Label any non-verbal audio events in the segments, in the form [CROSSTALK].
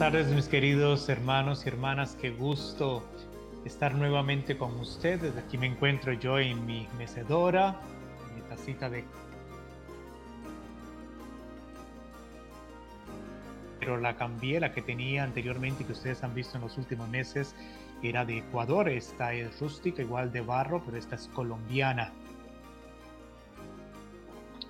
Tardes mis queridos hermanos y hermanas, qué gusto estar nuevamente con ustedes. Aquí me encuentro yo en mi mecedora, en mi tacita de... Pero la cambié, la que tenía anteriormente que ustedes han visto en los últimos meses era de Ecuador, esta es rústica, igual de barro, pero esta es colombiana.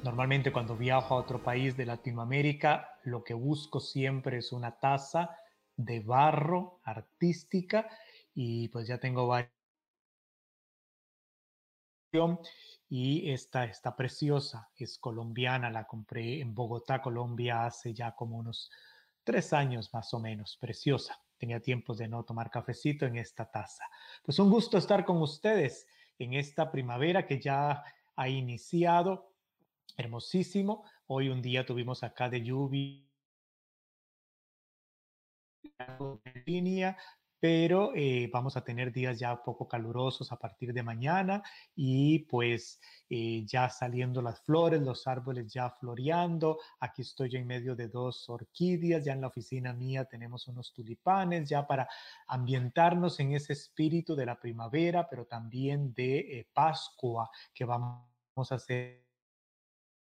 Normalmente cuando viajo a otro país de Latinoamérica, lo que busco siempre es una taza de barro artística y pues ya tengo varias y esta está preciosa, es colombiana, la compré en Bogotá, Colombia, hace ya como unos tres años más o menos, preciosa. Tenía tiempo de no tomar cafecito en esta taza. Pues un gusto estar con ustedes en esta primavera que ya ha iniciado hermosísimo. Hoy un día tuvimos acá de lluvia línea, pero eh, vamos a tener días ya poco calurosos a partir de mañana y pues eh, ya saliendo las flores, los árboles ya floreando. Aquí estoy yo en medio de dos orquídeas, ya en la oficina mía tenemos unos tulipanes ya para ambientarnos en ese espíritu de la primavera, pero también de eh, Pascua que vamos a hacer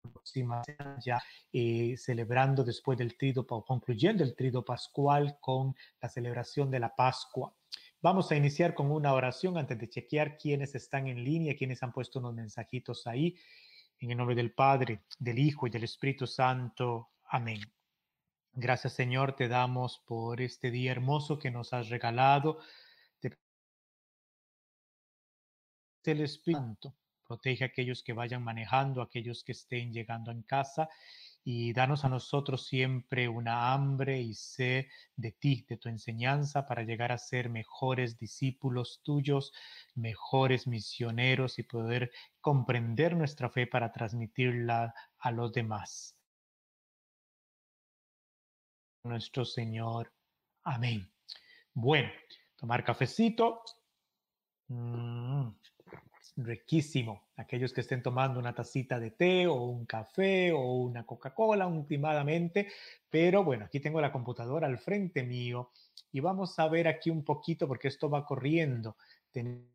próxima ya eh, celebrando después del trido, concluyendo el trido pascual con la celebración de la Pascua. Vamos a iniciar con una oración antes de chequear quiénes están en línea, quiénes han puesto unos mensajitos ahí. En el nombre del Padre, del Hijo y del Espíritu Santo. Amén. Gracias Señor, te damos por este día hermoso que nos has regalado. el Espíritu protege a aquellos que vayan manejando, a aquellos que estén llegando en casa y danos a nosotros siempre una hambre y sed de ti, de tu enseñanza, para llegar a ser mejores discípulos tuyos, mejores misioneros y poder comprender nuestra fe para transmitirla a los demás. Nuestro Señor. Amén. Bueno, tomar cafecito. Mm riquísimo. Aquellos que estén tomando una tacita de té o un café o una Coca-Cola últimamente. Pero bueno, aquí tengo la computadora al frente mío y vamos a ver aquí un poquito porque esto va corriendo. Tenemos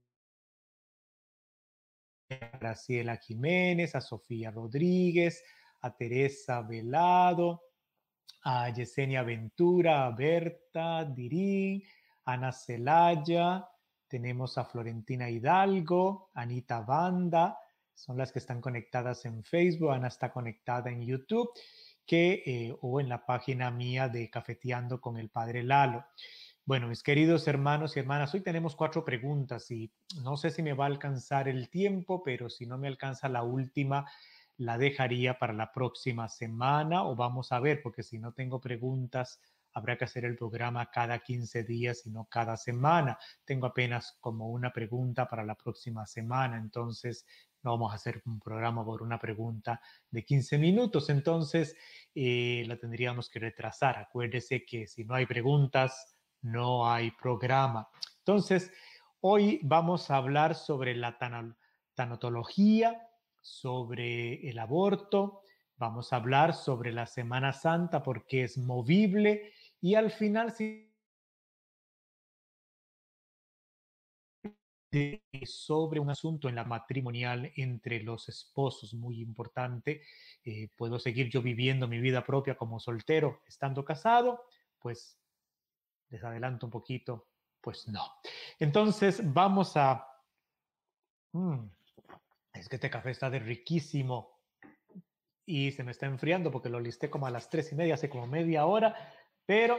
a Graciela Jiménez, a Sofía Rodríguez, a Teresa Velado, a Yesenia Ventura, a Berta Dirín, Ana Celaya, tenemos a Florentina Hidalgo, Anita Banda, son las que están conectadas en Facebook, Ana está conectada en YouTube, que, eh, o en la página mía de Cafeteando con el Padre Lalo. Bueno, mis queridos hermanos y hermanas, hoy tenemos cuatro preguntas y no sé si me va a alcanzar el tiempo, pero si no me alcanza la última, la dejaría para la próxima semana o vamos a ver, porque si no tengo preguntas habrá que hacer el programa cada 15 días y no cada semana. Tengo apenas como una pregunta para la próxima semana, entonces no vamos a hacer un programa por una pregunta de 15 minutos, entonces eh, la tendríamos que retrasar. Acuérdese que si no hay preguntas, no hay programa. Entonces, hoy vamos a hablar sobre la tanatología, sobre el aborto, vamos a hablar sobre la Semana Santa porque es movible y al final, sí, sobre un asunto en la matrimonial entre los esposos, muy importante. Eh, ¿Puedo seguir yo viviendo mi vida propia como soltero estando casado? Pues les adelanto un poquito, pues no. Entonces vamos a... Mm, es que este café está de riquísimo y se me está enfriando porque lo listé como a las tres y media, hace como media hora. Pero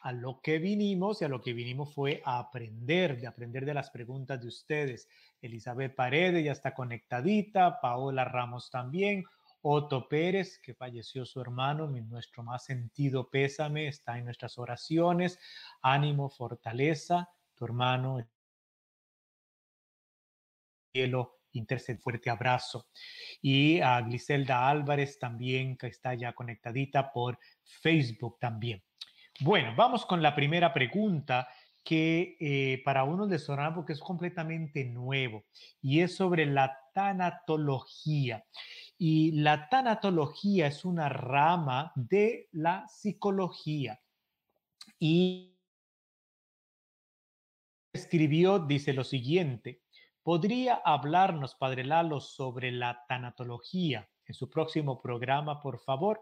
a lo que vinimos y a lo que vinimos fue a aprender, de aprender de las preguntas de ustedes. Elizabeth Paredes ya está conectadita, Paola Ramos también, Otto Pérez, que falleció su hermano, nuestro más sentido pésame, está en nuestras oraciones. Ánimo, fortaleza, tu hermano. Cielo, intercede, fuerte abrazo. Y a Gliselda Álvarez también, que está ya conectadita por Facebook también. Bueno, vamos con la primera pregunta que eh, para uno de sonará porque es completamente nuevo y es sobre la tanatología. Y la tanatología es una rama de la psicología. y escribió, dice lo siguiente, ¿podría hablarnos, Padre Lalo, sobre la tanatología en su próximo programa, por favor?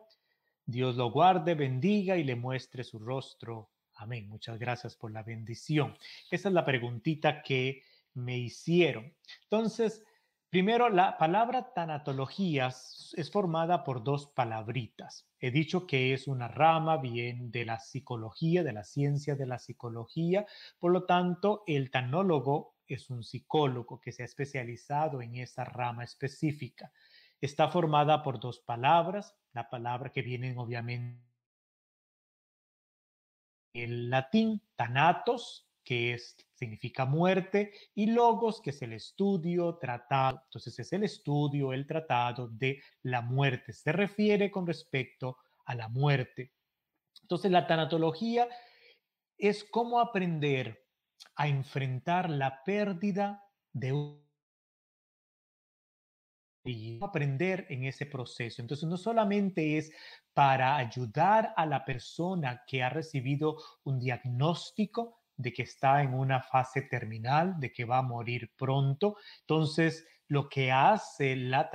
Dios lo guarde, bendiga y le muestre su rostro. Amén. Muchas gracias por la bendición. Esa es la preguntita que me hicieron. Entonces, primero, la palabra tanatología es formada por dos palabritas. He dicho que es una rama bien de la psicología, de la ciencia de la psicología. Por lo tanto, el tanólogo es un psicólogo que se ha especializado en esa rama específica. Está formada por dos palabras, la palabra que vienen obviamente el latín, tanatos, que es, significa muerte, y logos, que es el estudio, tratado. Entonces es el estudio, el tratado de la muerte. Se refiere con respecto a la muerte. Entonces la tanatología es cómo aprender a enfrentar la pérdida de un y aprender en ese proceso. Entonces, no solamente es para ayudar a la persona que ha recibido un diagnóstico de que está en una fase terminal, de que va a morir pronto. Entonces, lo que hace la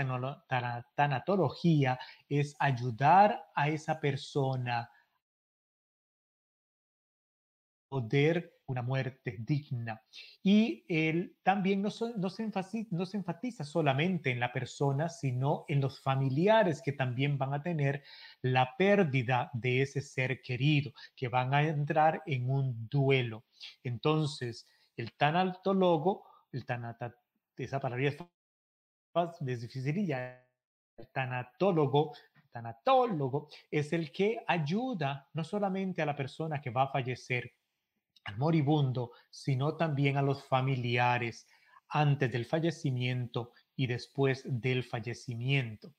tanatología es ayudar a esa persona poder una muerte digna. Y él también no, no, se enfatiza, no se enfatiza solamente en la persona, sino en los familiares que también van a tener la pérdida de ese ser querido, que van a entrar en un duelo. Entonces, el tanatólogo, el tanata, esa palabra es, difícil y ya, el tanatólogo tanatólogo es el que ayuda no solamente a la persona que va a fallecer, al moribundo, sino también a los familiares antes del fallecimiento y después del fallecimiento.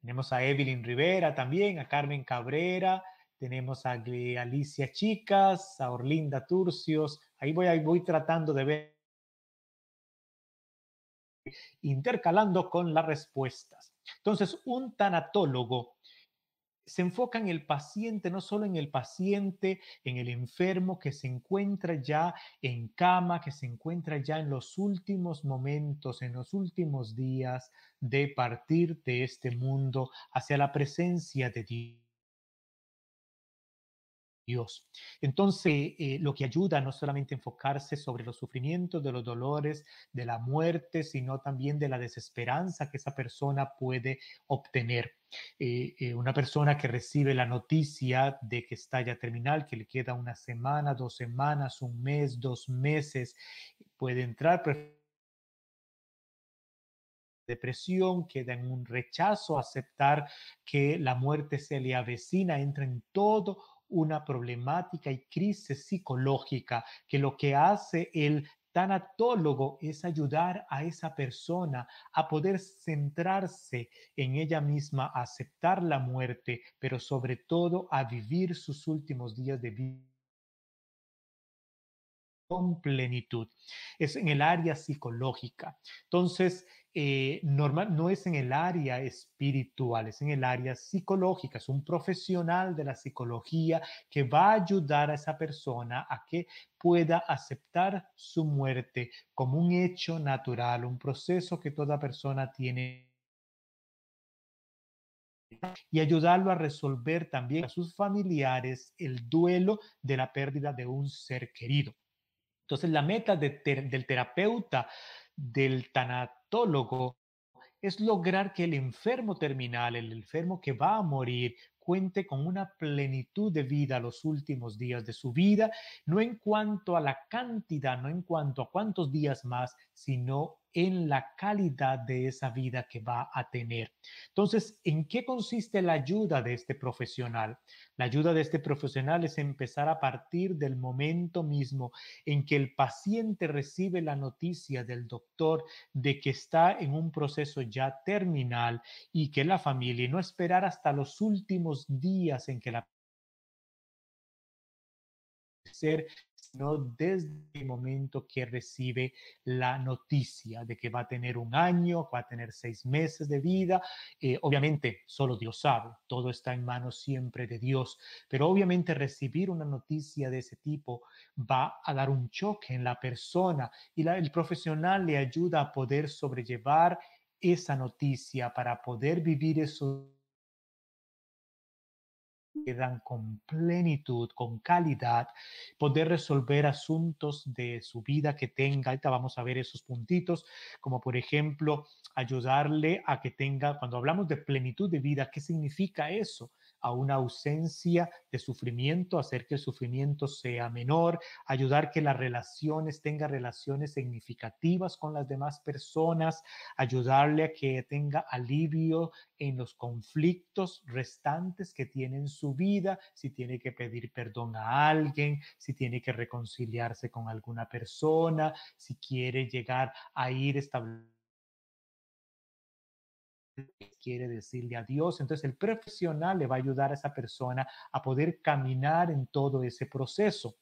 Tenemos a Evelyn Rivera también, a Carmen Cabrera, tenemos a Alicia Chicas, a Orlinda Turcios. Ahí voy, ahí voy tratando de ver, intercalando con las respuestas. Entonces, un tanatólogo se enfoca en el paciente, no solo en el paciente, en el enfermo que se encuentra ya en cama, que se encuentra ya en los últimos momentos, en los últimos días de partir de este mundo hacia la presencia de Dios. Dios. Entonces, eh, lo que ayuda no solamente a enfocarse sobre los sufrimientos, de los dolores, de la muerte, sino también de la desesperanza que esa persona puede obtener. Eh, eh, una persona que recibe la noticia de que está ya terminal, que le queda una semana, dos semanas, un mes, dos meses, puede entrar depresión, queda en un rechazo, aceptar que la muerte se le avecina, entra en todo una problemática y crisis psicológica que lo que hace el tanatólogo es ayudar a esa persona a poder centrarse en ella misma, a aceptar la muerte, pero sobre todo a vivir sus últimos días de vida con plenitud. Es en el área psicológica. Entonces, eh, normal, no es en el área espiritual, es en el área psicológica. Es un profesional de la psicología que va a ayudar a esa persona a que pueda aceptar su muerte como un hecho natural, un proceso que toda persona tiene y ayudarlo a resolver también a sus familiares el duelo de la pérdida de un ser querido. Entonces, la meta del terapeuta, del tanatólogo, es lograr que el enfermo terminal, el enfermo que va a morir, cuente con una plenitud de vida los últimos días de su vida, no en cuanto a la cantidad, no en cuanto a cuántos días más, sino en la calidad de esa vida que va a tener. Entonces, ¿en qué consiste la ayuda de este profesional? La ayuda de este profesional es empezar a partir del momento mismo en que el paciente recibe la noticia del doctor de que está en un proceso ya terminal y que la familia, no esperar hasta los últimos días en que la sino desde el momento que recibe la noticia de que va a tener un año, va a tener seis meses de vida. Eh, obviamente, solo Dios sabe, todo está en manos siempre de Dios, pero obviamente recibir una noticia de ese tipo va a dar un choque en la persona y el profesional le ayuda a poder sobrellevar esa noticia para poder vivir eso dan con plenitud, con calidad, poder resolver asuntos de su vida que tenga. Ahorita vamos a ver esos puntitos, como por ejemplo, ayudarle a que tenga, cuando hablamos de plenitud de vida, ¿qué significa eso? A una ausencia de sufrimiento, hacer que el sufrimiento sea menor, ayudar que las relaciones tengan relaciones significativas con las demás personas, ayudarle a que tenga alivio en los conflictos restantes que tiene en su vida, si tiene que pedir perdón a alguien, si tiene que reconciliarse con alguna persona, si quiere llegar a ir estableciendo quiere decirle a Dios. Entonces el profesional le va a ayudar a esa persona a poder caminar en todo ese proceso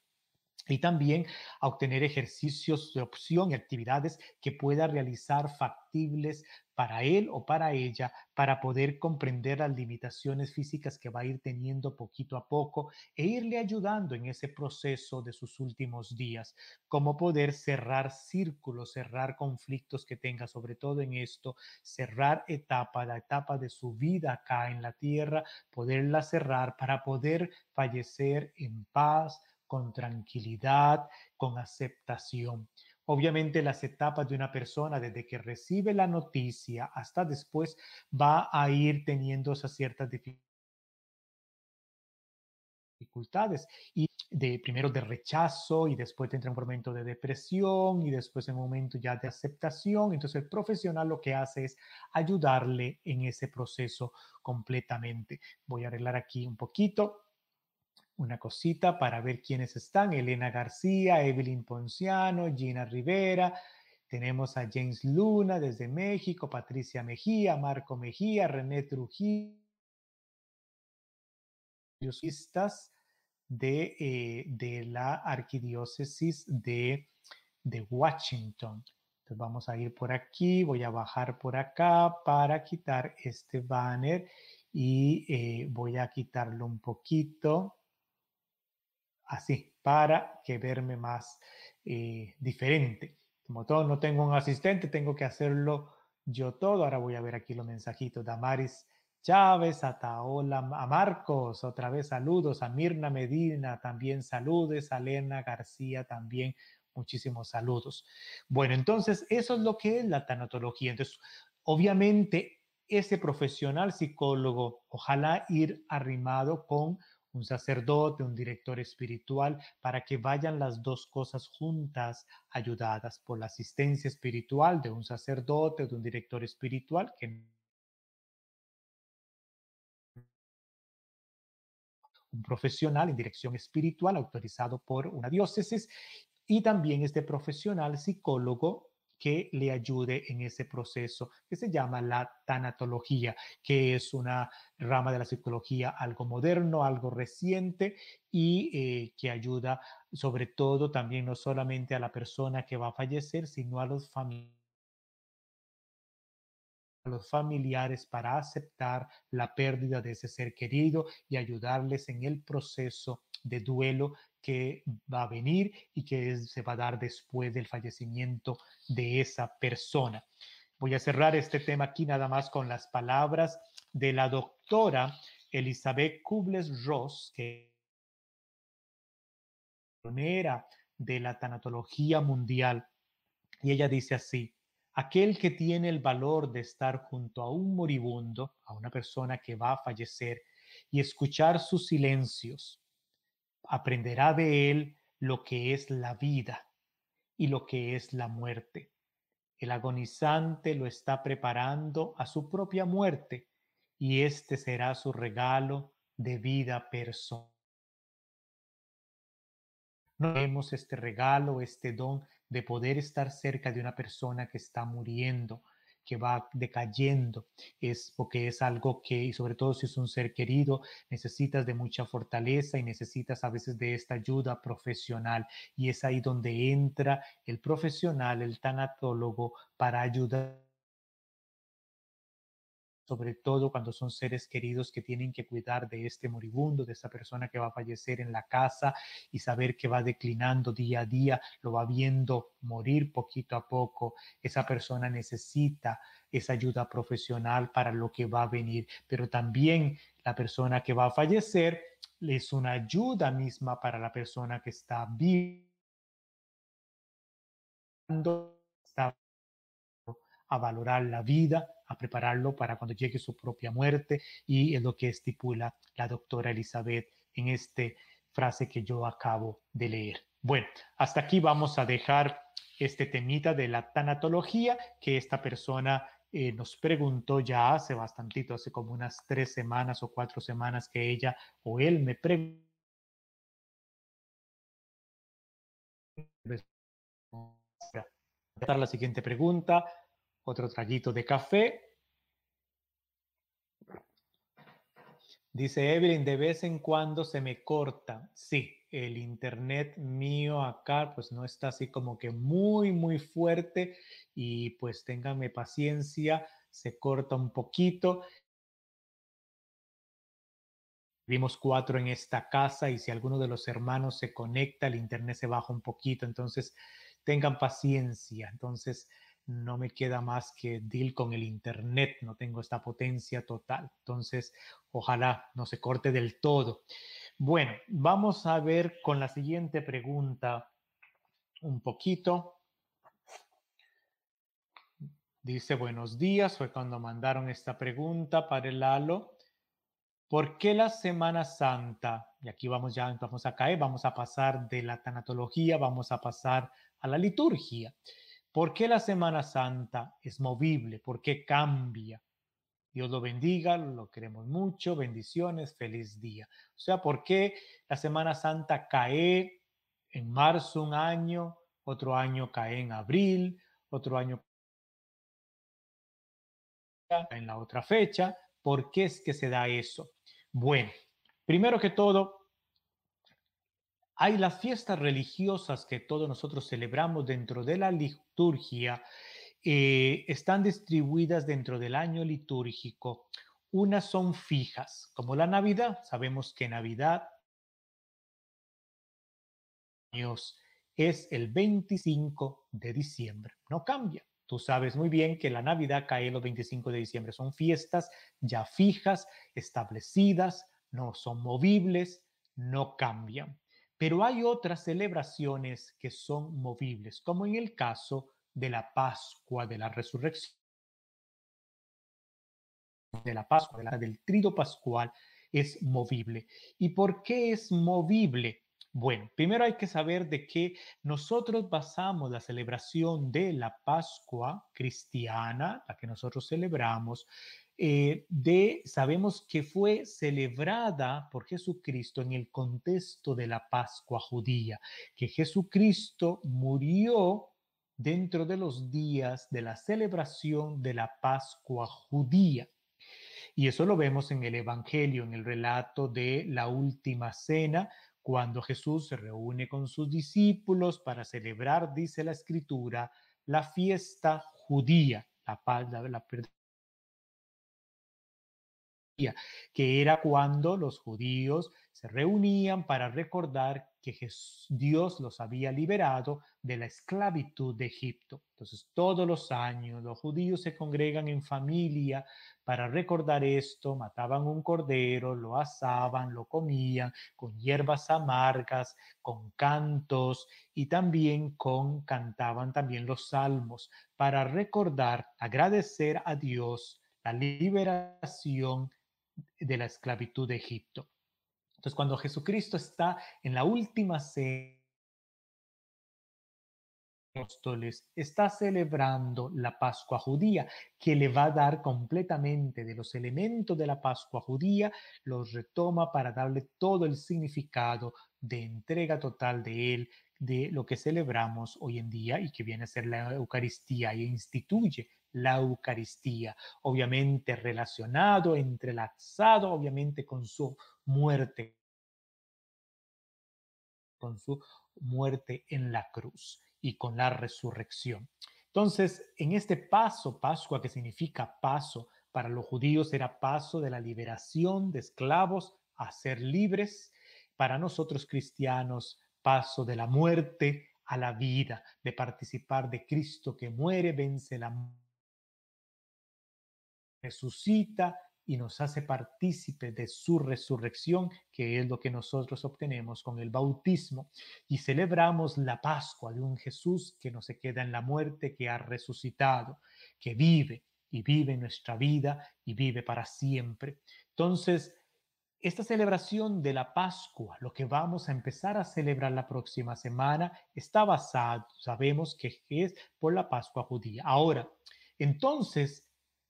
y también a obtener ejercicios de opción y actividades que pueda realizar factibles para él o para ella para poder comprender las limitaciones físicas que va a ir teniendo poquito a poco e irle ayudando en ese proceso de sus últimos días, cómo poder cerrar círculos, cerrar conflictos que tenga, sobre todo en esto, cerrar etapa, la etapa de su vida acá en la tierra, poderla cerrar para poder fallecer en paz, con tranquilidad, con aceptación. Obviamente las etapas de una persona desde que recibe la noticia hasta después va a ir teniendo esas ciertas dificultades y de primero de rechazo y después entra un momento de depresión y después un momento ya de aceptación. Entonces el profesional lo que hace es ayudarle en ese proceso completamente. Voy a arreglar aquí un poquito una cosita para ver quiénes están. Elena García, Evelyn Ponciano, Gina Rivera. Tenemos a James Luna desde México, Patricia Mejía, Marco Mejía, René Trujillo. De, eh, de la arquidiócesis de, de Washington. Entonces vamos a ir por aquí, voy a bajar por acá para quitar este banner y eh, voy a quitarlo un poquito así, para que verme más eh, diferente. Como todo, no tengo un asistente, tengo que hacerlo yo todo. Ahora voy a ver aquí los mensajitos. Damaris Chávez, a Taola, a Marcos, otra vez saludos, a Mirna Medina, también saludes, a Elena García también, muchísimos saludos. Bueno, entonces eso es lo que es la tanatología. Entonces, obviamente, ese profesional psicólogo, ojalá ir arrimado con un sacerdote, un director espiritual, para que vayan las dos cosas juntas, ayudadas por la asistencia espiritual de un sacerdote, de un director espiritual, que un profesional en dirección espiritual autorizado por una diócesis y también este profesional psicólogo que le ayude en ese proceso que se llama la tanatología, que es una rama de la psicología algo moderno, algo reciente y eh, que ayuda sobre todo también no solamente a la persona que va a fallecer, sino a los familiares los familiares para aceptar la pérdida de ese ser querido y ayudarles en el proceso de duelo que va a venir y que se va a dar después del fallecimiento de esa persona. Voy a cerrar este tema aquí nada más con las palabras de la doctora Elizabeth Kubles-Ross, que pionera de la tanatología mundial. Y ella dice así, aquel que tiene el valor de estar junto a un moribundo, a una persona que va a fallecer, y escuchar sus silencios, aprenderá de él lo que es la vida y lo que es la muerte. El agonizante lo está preparando a su propia muerte y este será su regalo de vida personal. No vemos este regalo, este don de poder estar cerca de una persona que está muriendo, que va decayendo, es porque es algo que, y sobre todo si es un ser querido, necesitas de mucha fortaleza y necesitas a veces de esta ayuda profesional. Y es ahí donde entra el profesional, el tanatólogo, para ayudar sobre todo cuando son seres queridos que tienen que cuidar de este moribundo, de esta persona que va a fallecer en la casa y saber que va declinando día a día, lo va viendo morir poquito a poco. Esa persona necesita esa ayuda profesional para lo que va a venir, pero también la persona que va a fallecer es una ayuda misma para la persona que está viva a valorar la vida, a prepararlo para cuando llegue su propia muerte y es lo que estipula la doctora Elizabeth en esta frase que yo acabo de leer. Bueno, hasta aquí vamos a dejar este temita de la tanatología que esta persona eh, nos preguntó ya hace bastantito, hace como unas tres semanas o cuatro semanas que ella o él me preguntó. La siguiente pregunta otro traguito de café. Dice Evelyn, de vez en cuando se me corta. Sí, el internet mío acá pues no está así como que muy, muy fuerte y pues ténganme paciencia, se corta un poquito. Vimos cuatro en esta casa y si alguno de los hermanos se conecta, el internet se baja un poquito, entonces tengan paciencia. Entonces, no me queda más que deal con el Internet, no tengo esta potencia total. Entonces, ojalá no se corte del todo. Bueno, vamos a ver con la siguiente pregunta un poquito. Dice, buenos días, fue cuando mandaron esta pregunta para el Lalo. ¿Por qué la Semana Santa? Y aquí vamos ya, vamos a caer, vamos a pasar de la tanatología, vamos a pasar a la liturgia. ¿Por qué la Semana Santa es movible? ¿Por qué cambia? Dios lo bendiga, lo queremos mucho, bendiciones, feliz día. O sea, ¿por qué la Semana Santa cae en marzo un año, otro año cae en abril, otro año en la otra fecha? ¿Por qué es que se da eso? Bueno, primero que todo, hay las fiestas religiosas que todos nosotros celebramos dentro de la liturgia, eh, están distribuidas dentro del año litúrgico. Unas son fijas, como la Navidad. Sabemos que Navidad es el 25 de diciembre, no cambia. Tú sabes muy bien que la Navidad cae los 25 de diciembre. Son fiestas ya fijas, establecidas, no son movibles, no cambian. Pero hay otras celebraciones que son movibles, como en el caso de la Pascua de la Resurrección, de la Pascua, del trido pascual, es movible. ¿Y por qué es movible? Bueno, primero hay que saber de que nosotros basamos la celebración de la Pascua cristiana, la que nosotros celebramos, eh, de, sabemos que fue celebrada por Jesucristo en el contexto de la Pascua judía, que Jesucristo murió dentro de los días de la celebración de la Pascua judía. Y eso lo vemos en el Evangelio, en el relato de la última cena, cuando Jesús se reúne con sus discípulos para celebrar, dice la escritura, la fiesta judía, la, la, la, que era cuando los judíos se reunían para recordar que Dios los había liberado de la esclavitud de Egipto. Entonces, todos los años los judíos se congregan en familia para recordar esto, mataban un cordero, lo asaban, lo comían con hierbas amargas, con cantos y también con cantaban también los salmos para recordar, agradecer a Dios la liberación de la esclavitud de Egipto. Entonces, cuando Jesucristo está en la última cena, apóstoles está celebrando la Pascua judía, que le va a dar completamente de los elementos de la Pascua judía, los retoma para darle todo el significado de entrega total de él, de lo que celebramos hoy en día y que viene a ser la Eucaristía y instituye la Eucaristía, obviamente relacionado, entrelazado, obviamente con su muerte, con su muerte en la cruz y con la resurrección. Entonces, en este paso, Pascua, que significa paso, para los judíos era paso de la liberación de esclavos a ser libres, para nosotros cristianos, paso de la muerte a la vida, de participar de Cristo que muere, vence la resucita y nos hace partícipe de su resurrección, que es lo que nosotros obtenemos con el bautismo. Y celebramos la Pascua de un Jesús que no se queda en la muerte, que ha resucitado, que vive y vive nuestra vida y vive para siempre. Entonces, esta celebración de la Pascua, lo que vamos a empezar a celebrar la próxima semana, está basado, sabemos que es por la Pascua judía. Ahora, entonces,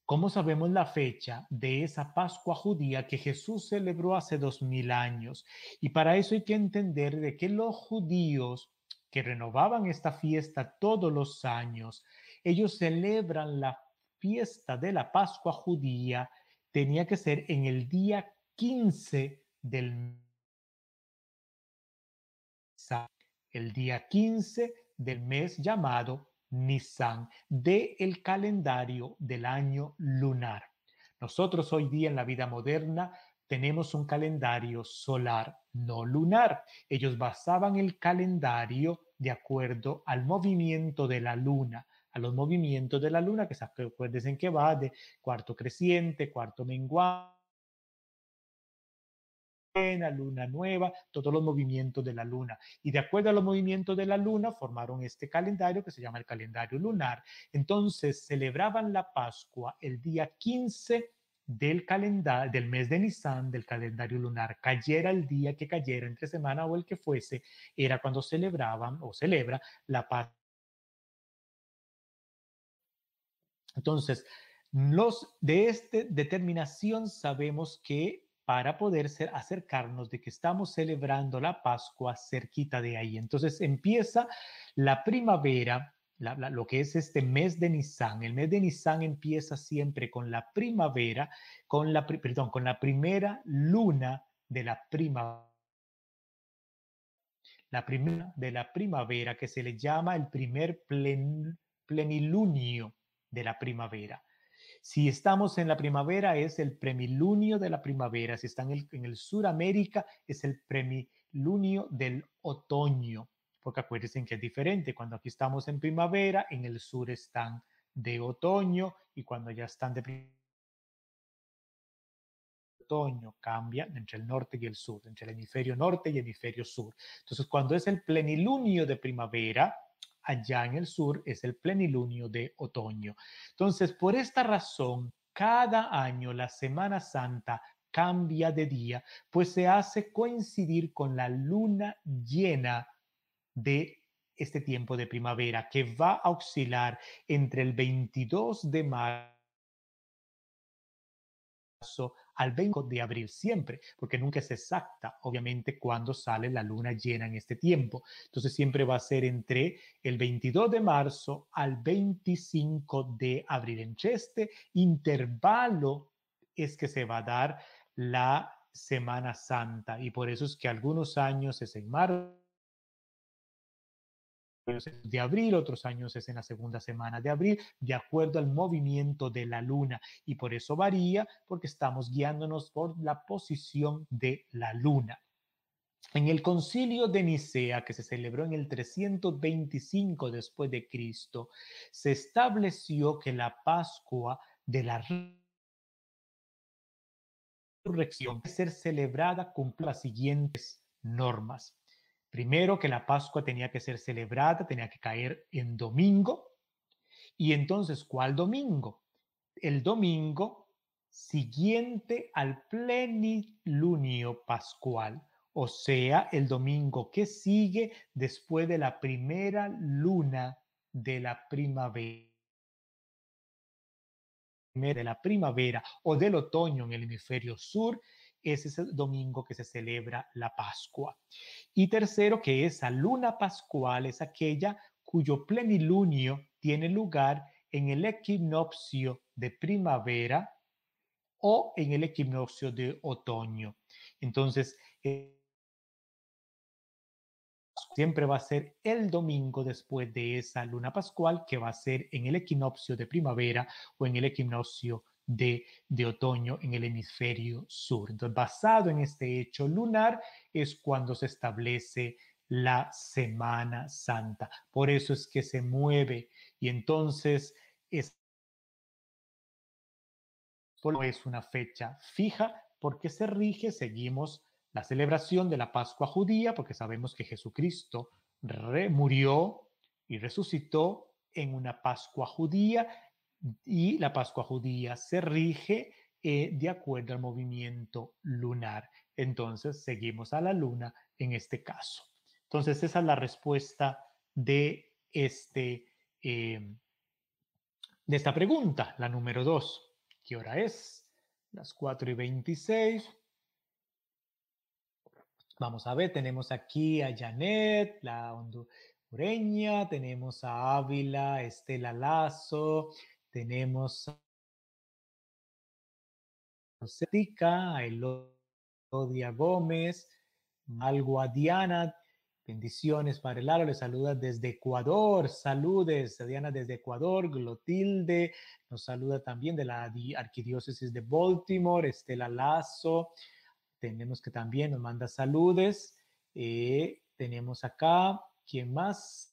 ¿cómo sabemos la fecha de esa Pascua judía que Jesús celebró hace dos mil años? Y para eso hay que entender de que los judíos que renovaban esta fiesta todos los años, ellos celebran la fiesta de la Pascua judía, tenía que ser en el día 15 del el día 15 del mes llamado Nisan de el calendario del año lunar. Nosotros hoy día en la vida moderna tenemos un calendario solar, no lunar. Ellos basaban el calendario de acuerdo al movimiento de la luna, a los movimientos de la luna, que acuérdense que va de cuarto creciente, cuarto menguante luna nueva, todos los movimientos de la luna. Y de acuerdo a los movimientos de la luna, formaron este calendario que se llama el calendario lunar. Entonces, celebraban la Pascua el día 15 del calendario del mes de Nisan del calendario lunar cayera el día que cayera entre semana o el que fuese era cuando celebraban o celebra la Pascua entonces los de esta determinación sabemos que para poder ser, acercarnos de que estamos celebrando la Pascua cerquita de ahí. Entonces empieza la primavera, lo que es este mes de Nisan. El mes de Nisan empieza siempre con la primavera, con la, perdón, con la primera luna de la primavera. La primera de la primavera que se le llama el primer plenilunio de la primavera. Si estamos en la primavera, es el premilunio de la primavera. Si están en el, en el Suramérica, es el premilunio del otoño. Porque acuérdense que es diferente. Cuando aquí estamos en primavera, en el sur están de otoño y cuando ya están de otoño cambia entre el norte y el sur, entre el hemisferio norte y hemisferio sur. Entonces, cuando es el plenilunio de primavera, allá en el sur es el plenilunio de otoño. Entonces, por esta razón, cada año la Semana Santa cambia de día, pues se hace coincidir con la luna llena de este tiempo de primavera, que va a oscilar entre el 22 de marzo al 20 de abril siempre, porque nunca es exacta, obviamente, cuando sale la luna llena en este tiempo. Entonces siempre va a ser entre el 22 de marzo al 25 de abril. Entre este intervalo es que se va a dar la Semana Santa y por eso es que algunos años es en marzo de abril, otros años es en la segunda semana de abril, de acuerdo al movimiento de la luna. Y por eso varía, porque estamos guiándonos por la posición de la luna. En el concilio de Nicea, que se celebró en el 325 después de Cristo, se estableció que la Pascua de la resurrección debe ser celebrada con las siguientes normas. Primero que la Pascua tenía que ser celebrada, tenía que caer en domingo. Y entonces, ¿cuál domingo? El domingo siguiente al plenilunio pascual, o sea, el domingo que sigue después de la primera luna de la primavera de la primavera o del otoño en el hemisferio sur es ese domingo que se celebra la Pascua. Y tercero, que esa luna pascual es aquella cuyo plenilunio tiene lugar en el equinoccio de primavera o en el equinoccio de otoño. Entonces, eh, siempre va a ser el domingo después de esa luna pascual, que va a ser en el equinoccio de primavera o en el equinoccio de, otoño en el hemisferio sur. Entonces, basado en este hecho lunar, es cuando se establece la Semana Santa. Por eso es que se mueve y entonces es, es una fecha fija porque se rige, seguimos la celebración de la Pascua judía, porque sabemos que Jesucristo murió y resucitó en una Pascua judía y la Pascua judía se rige eh, de acuerdo al movimiento lunar. Entonces seguimos a la luna en este caso. Entonces esa es la respuesta de, este, em, de esta pregunta, la número dos. ¿Qué hora es? Las 4 y 26. Vamos a ver, tenemos aquí a Janet, la hondureña, tenemos a Ávila, Estela Lazo, tenemos a Elodia Gómez, Malgua Diana, bendiciones para el aro, le saluda desde Ecuador, saludes, Diana desde Ecuador, Glotilde, nos saluda también de la Arquidiócesis de Baltimore, Estela Lazo, tenemos que también nos manda saludes. Eh, tenemos acá, ¿quién más?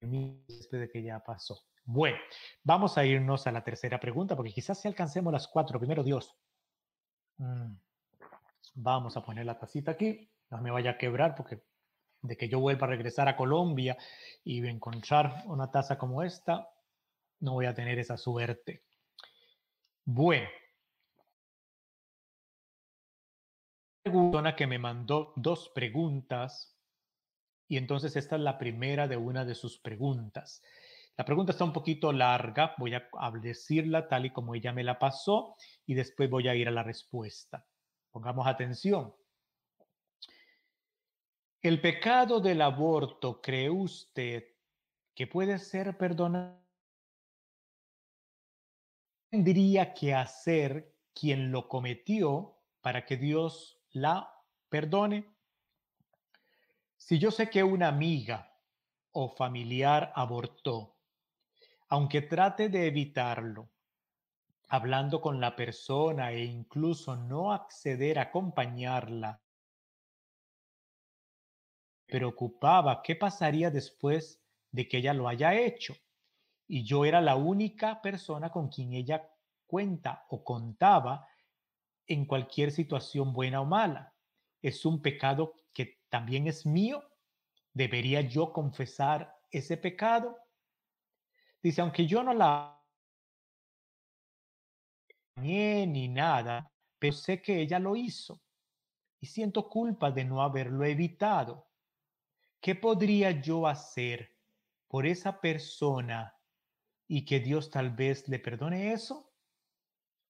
Después de que ya pasó. Bueno, vamos a irnos a la tercera pregunta porque quizás si alcancemos las cuatro. Primero Dios. Mm. Vamos a poner la tacita aquí. No me vaya a quebrar porque de que yo vuelva a regresar a Colombia y encontrar una taza como esta, no voy a tener esa suerte. Bueno, persona que me mandó dos preguntas y entonces esta es la primera de una de sus preguntas. La pregunta está un poquito larga, voy a decirla tal y como ella me la pasó y después voy a ir a la respuesta. Pongamos atención. ¿El pecado del aborto cree usted que puede ser perdonado? tendría que hacer quien lo cometió para que Dios la perdone. Si yo sé que una amiga o familiar abortó, aunque trate de evitarlo, hablando con la persona e incluso no acceder a acompañarla, preocupaba qué pasaría después de que ella lo haya hecho. Y yo era la única persona con quien ella cuenta o contaba en cualquier situación buena o mala. Es un pecado que también es mío. ¿Debería yo confesar ese pecado? Dice, aunque yo no la ni nada, pero sé que ella lo hizo y siento culpa de no haberlo evitado. ¿Qué podría yo hacer por esa persona y que Dios tal vez le perdone eso?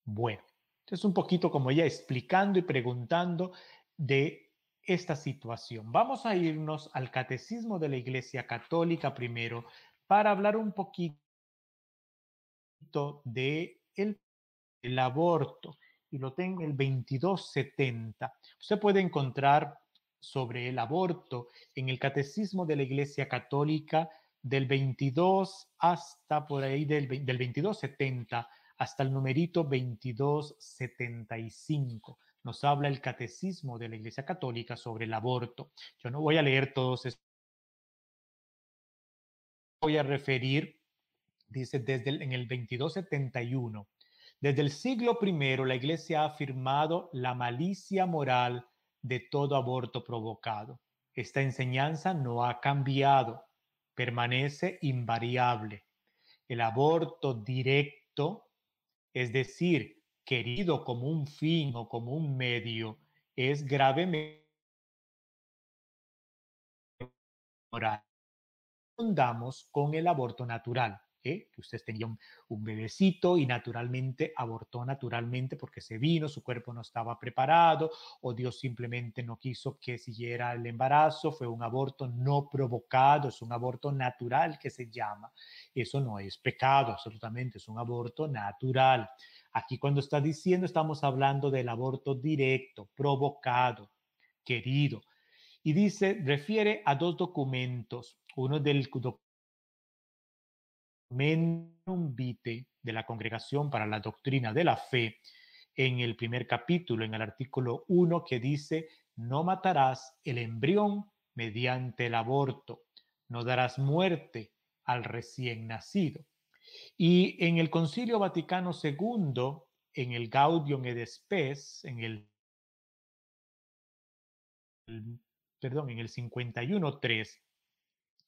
Bueno, es un poquito como ella explicando y preguntando de esta situación. Vamos a irnos al catecismo de la Iglesia Católica primero para hablar un poquito de el, aborto y lo tengo en el 2270. Usted puede encontrar sobre el aborto en el catecismo de la Iglesia Católica del 22 hasta por ahí del, del 2270 hasta el numerito 2275. Nos habla el catecismo de la Iglesia Católica sobre el aborto. Yo no voy a leer todos estos. Voy a referir, dice, desde el, en el 2271. Desde el siglo I, la Iglesia ha afirmado la malicia moral de todo aborto provocado. Esta enseñanza no ha cambiado, permanece invariable. El aborto directo es decir, querido como un fin o como un medio, es gravemente moral. Fundamos con el aborto natural. ¿eh? que usted tenía un, un, bebecito y naturalmente abortó naturalmente porque se vino, su cuerpo no estaba preparado o Dios simplemente no quiso que siguiera el embarazo, fue un aborto no provocado, es un aborto natural que se llama. Eso no es pecado, absolutamente, es un aborto natural. Aquí cuando está diciendo, estamos hablando del aborto directo, provocado, querido. Y dice, refiere a dos documentos, uno del documento de la Congregación para la Doctrina de la Fe, en el primer capítulo, en el artículo 1, que dice, no matarás el embrión mediante el aborto, no darás muerte al recién nacido. Y en el Concilio Vaticano II, en el Gaudium et Spes, en el perdón, en el 51.3,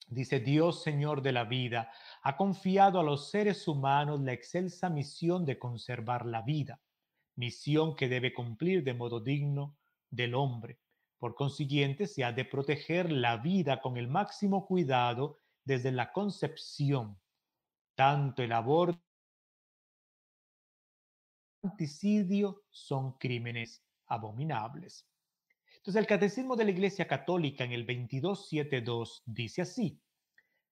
dice Dios Señor de la vida, ha confiado a los seres humanos la excelsa misión de conservar la vida, misión que debe cumplir de modo digno del hombre. Por consiguiente, se ha de proteger la vida con el máximo cuidado desde la concepción. Tanto el aborto como el anticidio son crímenes abominables. Entonces, el Catecismo de la Iglesia Católica en el 2272 dice así,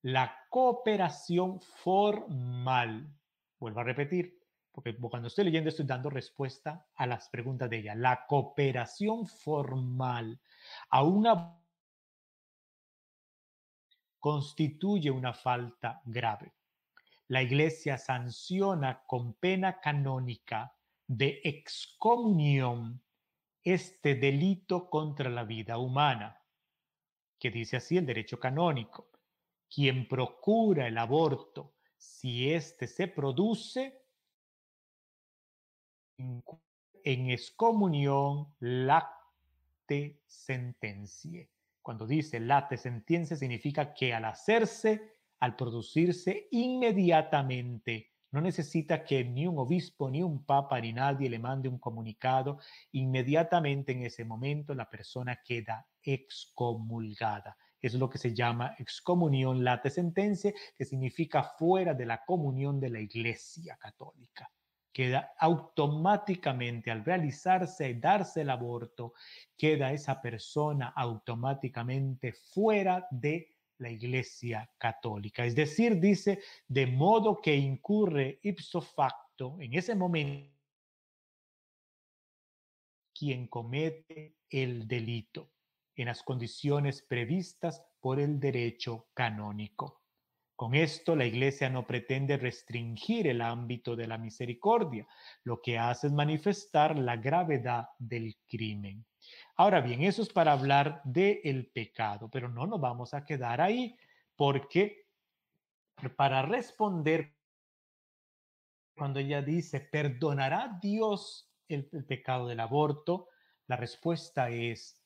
la cooperación formal, vuelvo a repetir, porque cuando estoy leyendo estoy dando respuesta a las preguntas de ella, la cooperación formal a una constituye una falta grave. La Iglesia sanciona con pena canónica de excomunión este delito contra la vida humana, que dice así el derecho canónico. Quien procura el aborto, si éste se produce, en excomunión late sentencia. Cuando dice late sentencia significa que al hacerse, al producirse inmediatamente no necesita que ni un obispo, ni un papa, ni nadie le mande un comunicado. Inmediatamente en ese momento la persona queda excomulgada. Es lo que se llama excomunión late sentencia, que significa fuera de la comunión de la Iglesia Católica. Queda automáticamente al realizarse y darse el aborto, queda esa persona automáticamente fuera de la Iglesia Católica. Es decir, dice, de modo que incurre ipso facto en ese momento quien comete el delito en las condiciones previstas por el derecho canónico. Con esto, la Iglesia no pretende restringir el ámbito de la misericordia, lo que hace es manifestar la gravedad del crimen. Ahora bien, eso es para hablar del pecado, pero no nos vamos a quedar ahí porque para responder cuando ella dice, ¿perdonará Dios el, pecado del aborto? La respuesta es,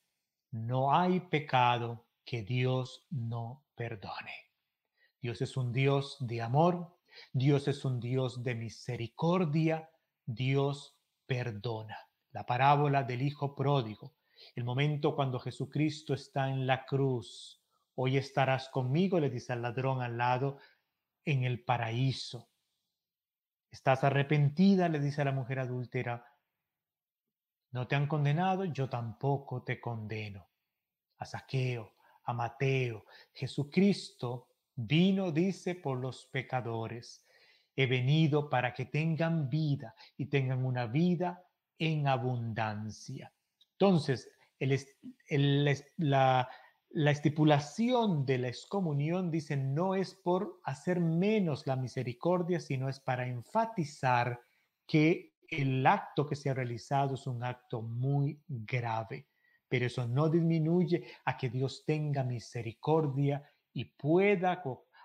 no hay pecado que Dios no perdone. Dios es un Dios de amor, Dios es un Dios de misericordia, Dios perdona. La parábola del Hijo Pródigo el momento cuando Jesucristo está en la cruz. Hoy estarás conmigo, le dice al ladrón al lado, en el paraíso. ¿Estás arrepentida? le dice a la mujer adúltera. ¿No te han condenado? Yo tampoco te condeno. A Saqueo, a Mateo. Jesucristo vino, dice, por los pecadores. He venido para que tengan vida y tengan una vida en abundancia. Entonces, la, la estipulación de la excomunión dice no es por hacer menos la misericordia, sino es para enfatizar que el acto que se ha realizado es un acto muy grave, pero eso no disminuye a que Dios tenga misericordia y pueda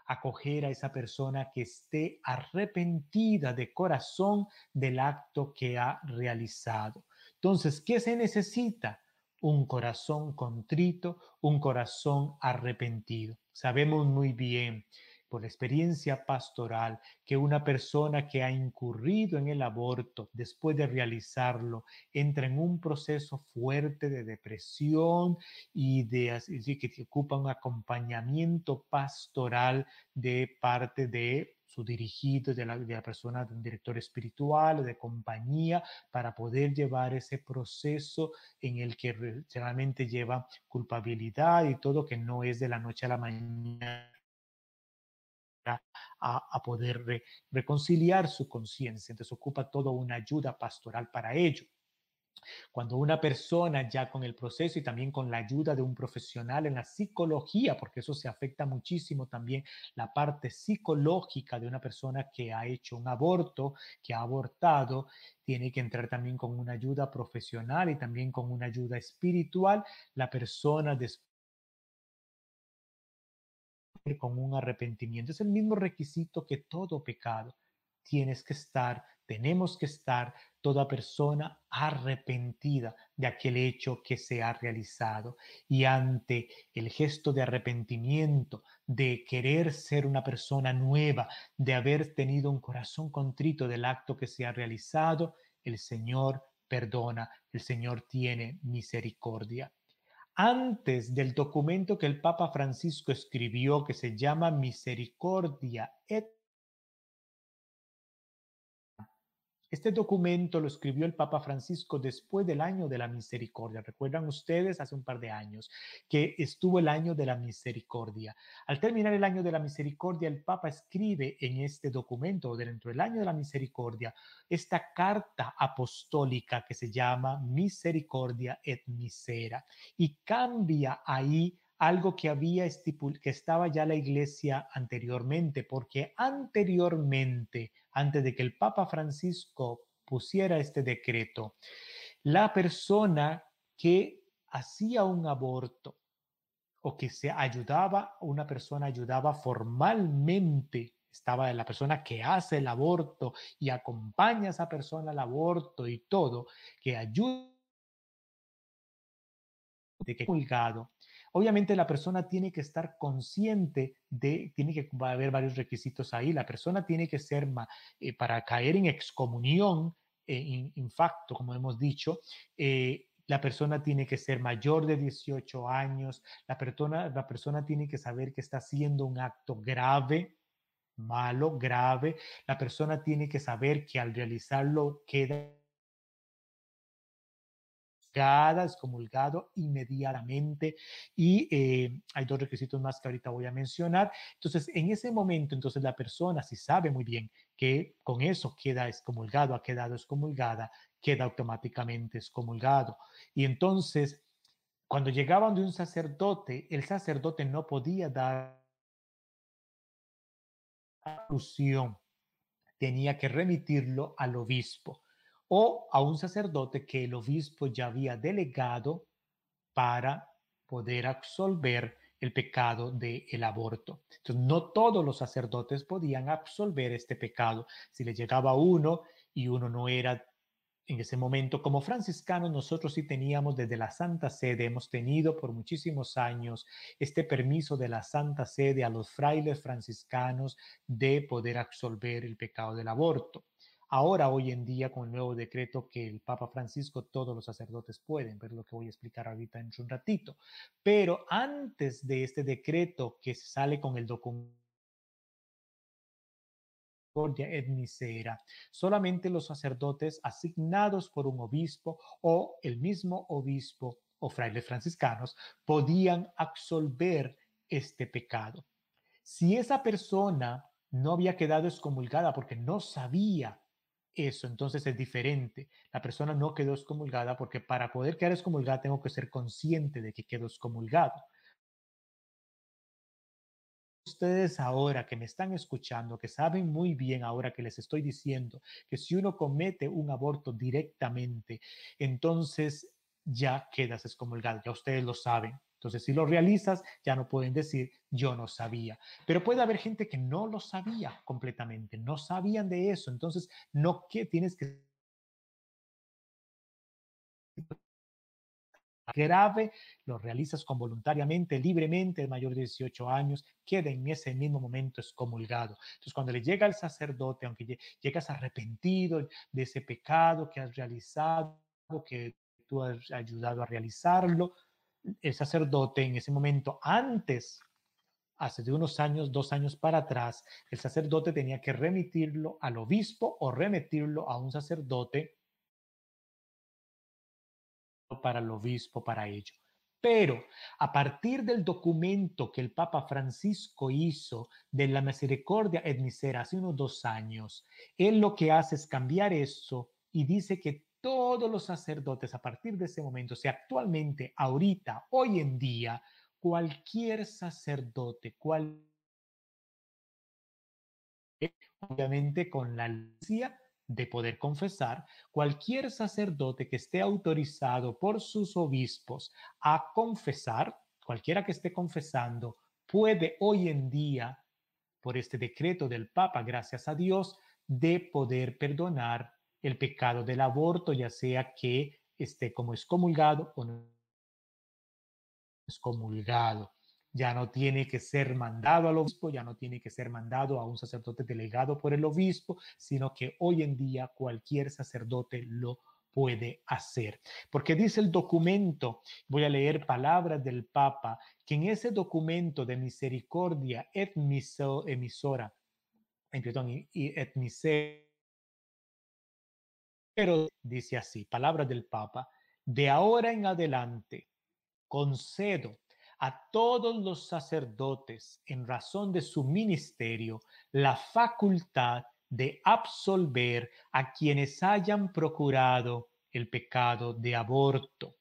acoger a esa persona que esté arrepentida de corazón del acto que ha realizado. Entonces, ¿qué se necesita? Un corazón contrito, un corazón arrepentido. Sabemos muy bien por experiencia pastoral que una persona que ha incurrido en el aborto después de realizarlo entra en un proceso fuerte de depresión y de que ocupa un acompañamiento pastoral de parte de su dirigido, de la, de la persona, de un director espiritual de compañía, para poder llevar ese proceso en el que realmente lleva culpabilidad y todo que no es de la noche a la mañana a, a, poder re, reconciliar su conciencia. Entonces ocupa toda una ayuda pastoral para ello. Cuando una persona ya con el proceso y también con la ayuda de un profesional en la psicología, porque eso se afecta muchísimo también la parte psicológica de una persona que ha hecho un aborto, que ha abortado, tiene que entrar también con una ayuda profesional y también con una ayuda espiritual. La persona después con un arrepentimiento. Es el mismo requisito que todo pecado. Tienes que estar, tenemos que estar toda persona arrepentida de aquel hecho que se ha realizado y ante el gesto de arrepentimiento, de querer ser una persona nueva, de haber tenido un corazón contrito del acto que se ha realizado, el Señor perdona, el Señor tiene misericordia. Antes del documento que el Papa Francisco escribió que se llama Misericordia et Este documento lo escribió el Papa Francisco después del año de la misericordia. Recuerdan ustedes hace un par de años que estuvo el año de la misericordia. Al terminar el año de la misericordia, el Papa escribe en este documento, dentro del año de la misericordia, esta carta apostólica que se llama Misericordia et Misera y cambia ahí algo que había estipul que estaba ya la iglesia anteriormente, porque anteriormente, antes de que el Papa Francisco pusiera este decreto, la persona que hacía un aborto o que se ayudaba, una persona ayudaba formalmente, estaba la persona que hace el aborto y acompaña a esa persona al aborto y todo, que ayuda de que colgado Obviamente la persona tiene que estar consciente de, tiene que va a haber varios requisitos ahí. La persona tiene que ser, eh, para caer en excomunión, eh, facto, como hemos dicho, eh, la persona tiene que ser mayor de 18 años, la persona, la persona tiene que saber que está haciendo un acto grave, malo, grave, la persona tiene que saber que al realizarlo queda excomulgado inmediatamente y eh, hay dos requisitos más que ahorita voy a mencionar. Entonces, en ese momento, entonces la persona si sabe muy bien que con eso queda excomulgado, ha quedado excomulgada, queda automáticamente excomulgado. Y entonces, cuando llegaban de un sacerdote, el sacerdote no podía dar alusión, tenía que remitirlo al obispo o a un sacerdote que el obispo ya había delegado para poder absolver el pecado del el aborto. Entonces, no todos los sacerdotes podían absolver este pecado. Si le llegaba uno y uno no era en ese momento, como franciscanos, nosotros sí teníamos desde la Santa Sede, hemos tenido por muchísimos años este permiso de la Santa Sede a los frailes franciscanos de poder absolver el pecado del aborto. Ahora, hoy en día, con el nuevo decreto que el Papa Francisco, todos los sacerdotes pueden, ver lo que voy a explicar ahorita en un ratito. Pero antes de este decreto que sale con el documento etnicera, solamente los sacerdotes asignados por un obispo o el mismo obispo o frailes franciscanos podían absolver este pecado. Si esa persona no había quedado excomulgada porque no sabía eso, entonces es diferente. La persona no quedó excomulgada porque para poder quedar excomulgada tengo que ser consciente de que quedó excomulgado. Ustedes ahora que me están escuchando, que saben muy bien ahora que les estoy diciendo que si uno comete un aborto directamente, entonces ya quedas excomulgado, ya ustedes lo saben. Entonces, si lo realizas, ya no pueden decir yo no sabía. Pero puede haber gente que no lo sabía completamente, no sabían de eso. Entonces, no que tienes que [LAUGHS] grave, lo realizas con voluntariamente, libremente, el mayor de 18 años, queda en ese mismo momento excomulgado. Entonces, cuando le llega al sacerdote, aunque llegas arrepentido de ese pecado que has realizado, que tú has ayudado a realizarlo, el sacerdote en ese momento, antes, hace de unos años, dos años para atrás, el sacerdote tenía que remitirlo al obispo o remitirlo a un sacerdote para el obispo para ello. Pero a partir del documento que el Papa Francisco hizo de la misericordia et misera hace unos dos años, él lo que hace es cambiar eso y dice que todos los sacerdotes a partir de ese momento, o sea, actualmente, ahorita, hoy en día, cualquier sacerdote, cual, obviamente con la licencia de poder confesar, cualquier sacerdote que esté autorizado por sus obispos a confesar, cualquiera que esté confesando, puede hoy en día, por este decreto del Papa, gracias a Dios, de poder perdonar el pecado del aborto, ya sea que esté como excomulgado o no excomulgado. Ya no tiene que ser mandado al obispo, ya no tiene que ser mandado a un sacerdote delegado por el obispo, sino que hoy en día cualquier sacerdote lo puede hacer. Porque dice el documento, voy a leer palabras del Papa, que en ese documento de misericordia et emisora, perdón, y et pero dice así, palabras del Papa, de ahora en adelante concedo a todos los sacerdotes en razón de su ministerio la facultad de absolver a quienes hayan procurado el pecado de aborto.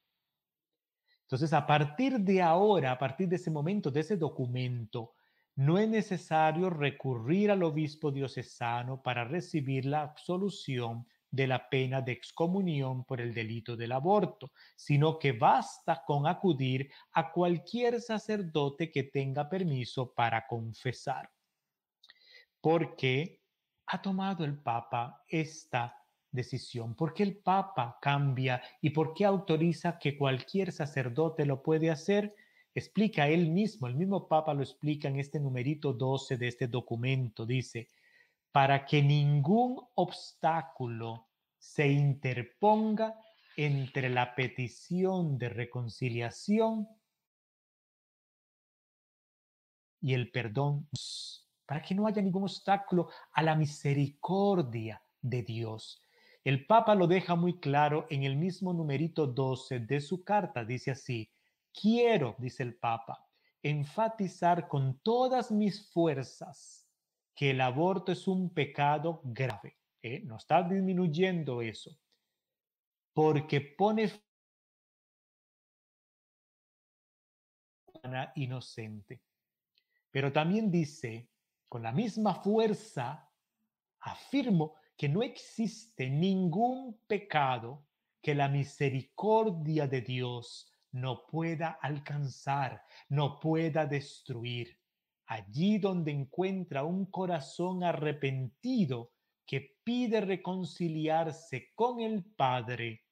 Entonces, a partir de ahora, a partir de ese momento, de ese documento, no es necesario recurrir al obispo diocesano para recibir la absolución de la pena de excomunión por el delito del aborto, sino que basta con acudir a cualquier sacerdote que tenga permiso para confesar. ¿Por qué ha tomado el Papa esta decisión? ¿Por qué el Papa cambia y por qué autoriza que cualquier sacerdote lo puede hacer? Explica él mismo, el mismo Papa lo explica en este numerito 12 de este documento. Dice, para que ningún obstáculo se interponga entre la petición de reconciliación y el perdón, para que no haya ningún obstáculo a la misericordia de Dios. El Papa lo deja muy claro en el mismo numerito 12 de su carta. Dice así, quiero, dice el Papa, enfatizar con todas mis fuerzas que el aborto es un pecado grave. ¿eh? No está disminuyendo eso. Porque pone inocente. Pero también dice, con la misma fuerza, afirmo que no existe ningún pecado que la misericordia de Dios no pueda alcanzar, no pueda destruir allí donde encuentra un corazón arrepentido que pide reconciliarse con el Padre.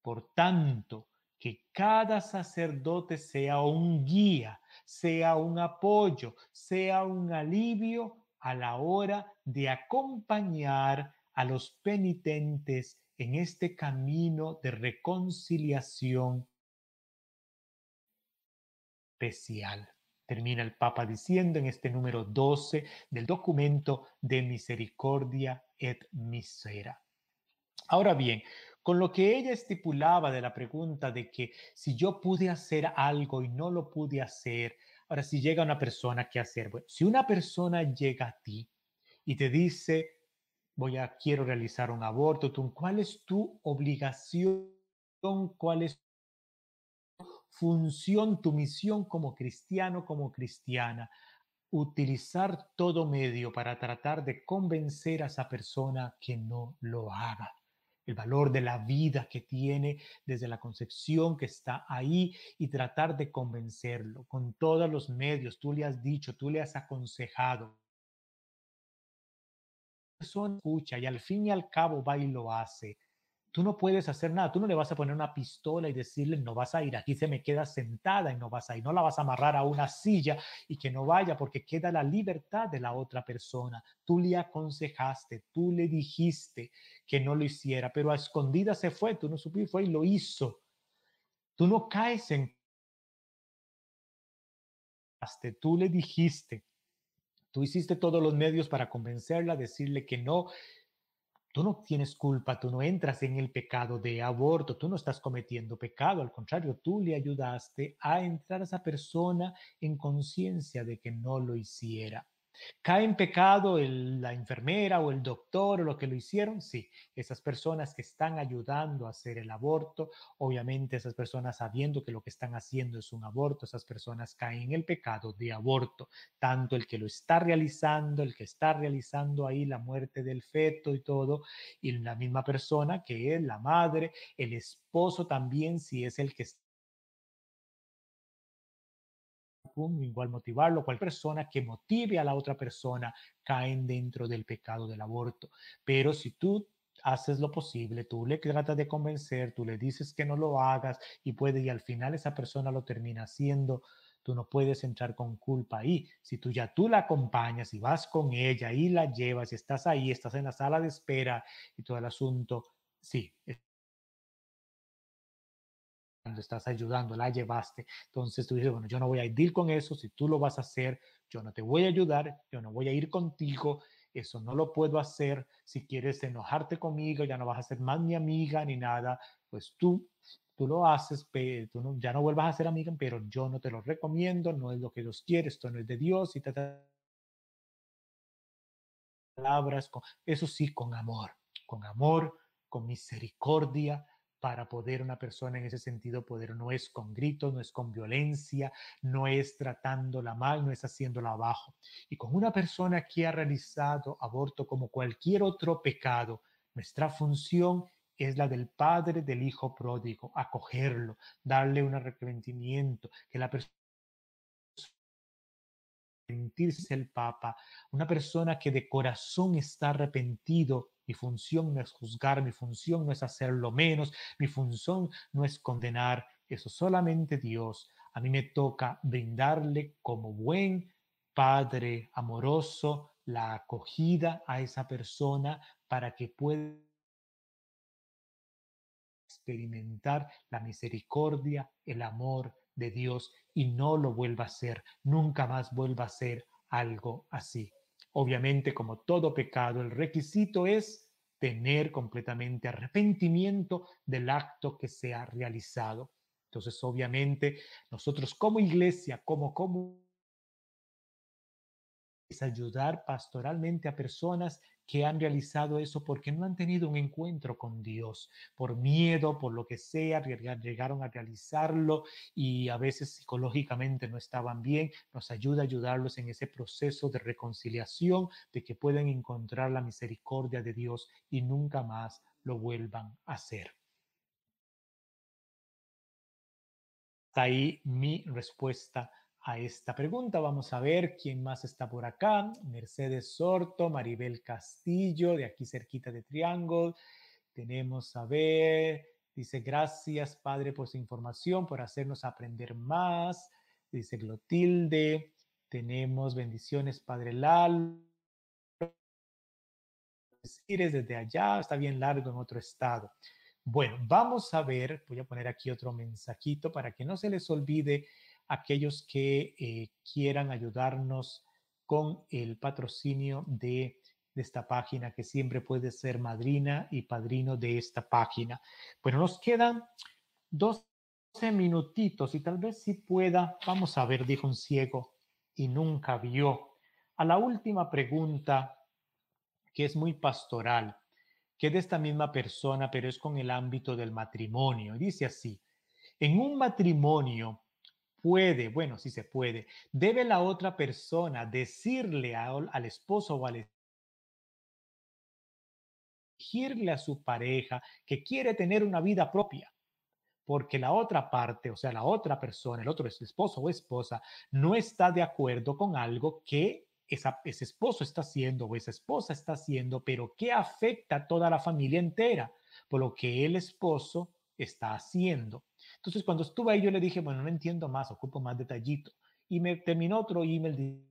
Por tanto, que cada sacerdote sea un guía, sea un apoyo, sea un alivio a la hora de acompañar a los penitentes en este camino de reconciliación especial termina el Papa diciendo en este número 12 del documento de misericordia et misera. Ahora bien, con lo que ella estipulaba de la pregunta de que si yo pude hacer algo y no lo pude hacer, ahora si llega una persona, ¿qué hacer? Bueno, si una persona llega a ti y te dice, voy a, quiero realizar un aborto, ¿cuál es tu obligación? ¿Cuál es función, tu misión como cristiano, como cristiana, utilizar todo medio para tratar de convencer a esa persona que no lo haga. El valor de la vida que tiene desde la concepción que está ahí y tratar de convencerlo con todos los medios. Tú le has dicho, tú le has aconsejado. Persona escucha y al fin y al cabo va y lo hace Tú no puedes hacer nada, tú no le vas a poner una pistola y decirle, no vas a ir, aquí se me queda sentada y no vas a ir, no la vas a amarrar a una silla y que no vaya porque queda la libertad de la otra persona. Tú le aconsejaste, tú le dijiste que no lo hiciera, pero a escondida se fue, tú no supiste, fue y lo hizo. Tú no caes en tú le dijiste, tú hiciste todos los medios para convencerla, decirle que no, tú no tienes culpa, tú no entras en el pecado de aborto, tú no estás cometiendo pecado, al contrario, tú le ayudaste a entrar a esa persona en conciencia de que no lo hiciera. ¿Cae en pecado la enfermera o el doctor o lo que lo hicieron? Sí, esas personas que están ayudando a hacer el aborto, obviamente esas personas sabiendo que lo que están haciendo es un aborto, esas personas caen en el pecado de aborto, tanto el que lo está realizando, el que está realizando ahí la muerte del feto y todo, y la misma persona que es la madre, el esposo también, si es el que está igual motivarlo, cualquier persona que motive a la otra persona caen dentro del pecado del aborto. Pero si tú haces lo posible, tú le tratas de convencer, tú le dices que no lo hagas y puede y al final esa persona lo termina haciendo, tú no puedes entrar con culpa ahí. Si tú ya tú la acompañas y vas con ella y la llevas y estás ahí, estás en la sala de espera y todo el asunto, sí, estás ayudando, la llevaste. Entonces tú dices, bueno, yo no voy a ir con eso, si tú lo vas a hacer, yo no te voy a ayudar, yo no voy a ir contigo, eso no lo puedo hacer. Si quieres enojarte conmigo, ya no vas a ser más mi amiga ni nada, pues tú, tú lo haces, tú no, ya no vuelvas a ser amiga, pero yo no te lo recomiendo, no es lo que Dios quiere, esto no es de Dios y te palabras, con, eso sí, con amor, con amor, con misericordia, para poder una persona en ese sentido poder, no es con gritos, no es con violencia, no es tratándola mal, no es haciéndola abajo. Y con una persona que ha realizado aborto como cualquier otro pecado, nuestra función es la del padre del hijo pródigo, acogerlo, darle un arrepentimiento, que la persona arrepentirse el Papa, una persona que de corazón está arrepentido mi función no es juzgar, mi función no es hacerlo menos, mi función no es condenar, eso solamente Dios. A mí me toca brindarle como buen Padre amoroso la acogida a esa persona para que pueda experimentar la misericordia, el amor de Dios y no lo vuelva a hacer, nunca más vuelva a ser algo así. Obviamente, como todo pecado, el requisito es tener completamente arrepentimiento del acto que se ha realizado. Entonces, obviamente, nosotros como iglesia, como como es ayudar pastoralmente a personas que han realizado eso porque no han tenido un encuentro con Dios, por miedo, por lo que sea, llegaron a realizarlo y a veces psicológicamente no estaban bien. Nos ayuda a ayudarlos en ese proceso de reconciliación, de que puedan encontrar la misericordia de Dios y nunca más lo vuelvan a hacer. Ahí mi respuesta a esta pregunta. Vamos a ver quién más está por acá. Mercedes Sorto, Maribel Castillo, de aquí cerquita de Triángulo. Tenemos a ver, dice, gracias Padre por su información, por hacernos aprender más. Dice Glotilde, tenemos bendiciones Padre Lal. Desde allá, está bien largo en otro estado. Bueno, vamos a ver, voy a poner aquí otro mensajito para que no se les olvide aquellos que eh, quieran ayudarnos con el patrocinio de, esta página, que siempre puede ser madrina y padrino de esta página. Bueno, nos quedan 12 minutitos y tal vez si pueda, vamos a ver, dijo un ciego y nunca vio. A la última pregunta, que es muy pastoral, que es de esta misma persona, pero es con el ámbito del matrimonio. Dice así, en un matrimonio puede, bueno, sí se puede, debe la otra persona decirle al esposo o al exigirle a su pareja que quiere tener una vida propia, porque la otra parte, o sea, la otra persona, el otro esposo o esposa, no está de acuerdo con algo que ese esposo está haciendo o esa esposa está haciendo, pero que afecta a toda la familia entera, por lo que el esposo está haciendo. Entonces, cuando estuve ahí, yo le dije, bueno, no entiendo más, ocupo más detallito. Y me terminó otro email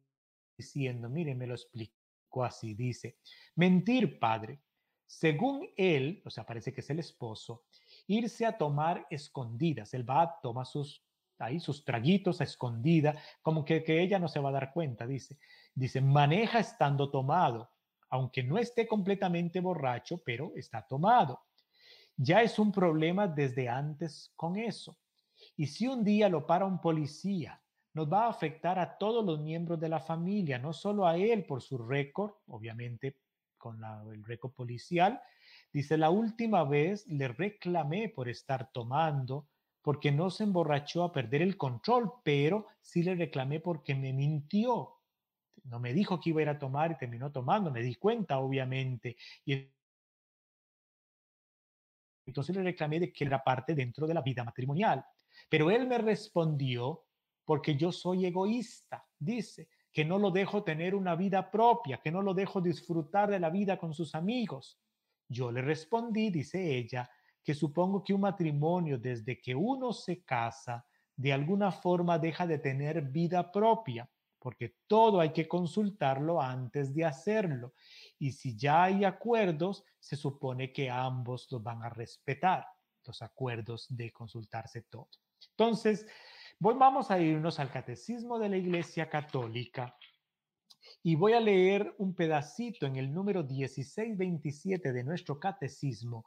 diciendo, mire, me lo explicó así, dice, mentir, padre, según él, o sea, parece que es el esposo, irse a tomar escondidas, él va, toma sus ahí sus traguitos a escondida, como que, que ella no se va a dar cuenta, dice. Dice, maneja estando tomado, aunque no esté completamente borracho, pero está tomado. Ya es un problema desde antes con eso. Y si un día lo para un policía, nos va a afectar a todos los miembros de la familia, no solo a él por su récord, obviamente con el récord policial. Dice, la última vez le reclamé por estar tomando, porque no se emborrachó a perder el control, pero sí le reclamé porque me mintió. No me dijo que iba a ir a tomar y terminó tomando, me di cuenta, obviamente. Entonces le reclamé de que era parte dentro de la vida matrimonial. Pero él me respondió, porque yo soy egoísta, dice, que no lo dejo tener una vida propia, que no lo dejo disfrutar de la vida con sus amigos. Yo le respondí, dice ella, que supongo que un matrimonio desde que uno se casa, de alguna forma deja de tener vida propia, porque todo hay que consultarlo antes de hacerlo. Y si ya hay acuerdos, se supone que ambos los van a respetar, los acuerdos de consultarse todo. Entonces, vamos a irnos al Catecismo de la Iglesia Católica y voy a leer un pedacito en el número 1627 de nuestro Catecismo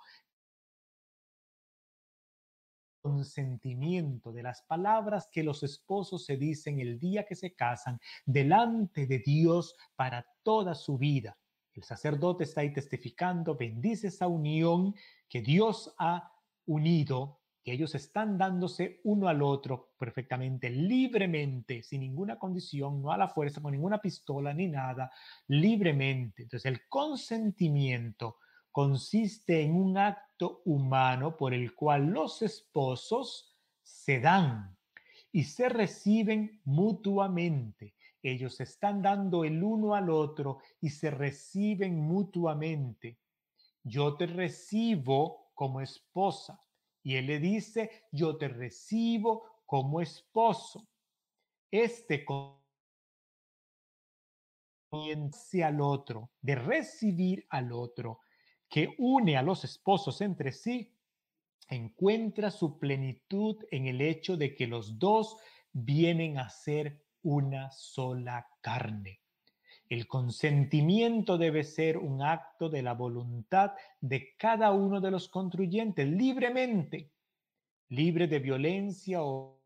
consentimiento de las palabras que los esposos se dicen el día que se casan delante de Dios para toda su vida. El sacerdote está ahí testificando, bendice esa unión que Dios ha unido que ellos están dándose uno al otro perfectamente, libremente, sin ninguna condición, no a la fuerza, con ninguna pistola ni nada, libremente. Entonces el consentimiento consiste en un acto humano por el cual los esposos se dan y se reciben mutuamente. Ellos están dando el uno al otro y se reciben mutuamente. Yo te recibo como esposa y él le dice, yo te recibo como esposo. Este comienza al otro, de recibir al otro, que une a los esposos entre sí, encuentra su plenitud en el hecho de que los dos vienen a ser una sola carne. El consentimiento debe ser un acto de la voluntad de cada uno de los contribuyentes libremente, libre de violencia o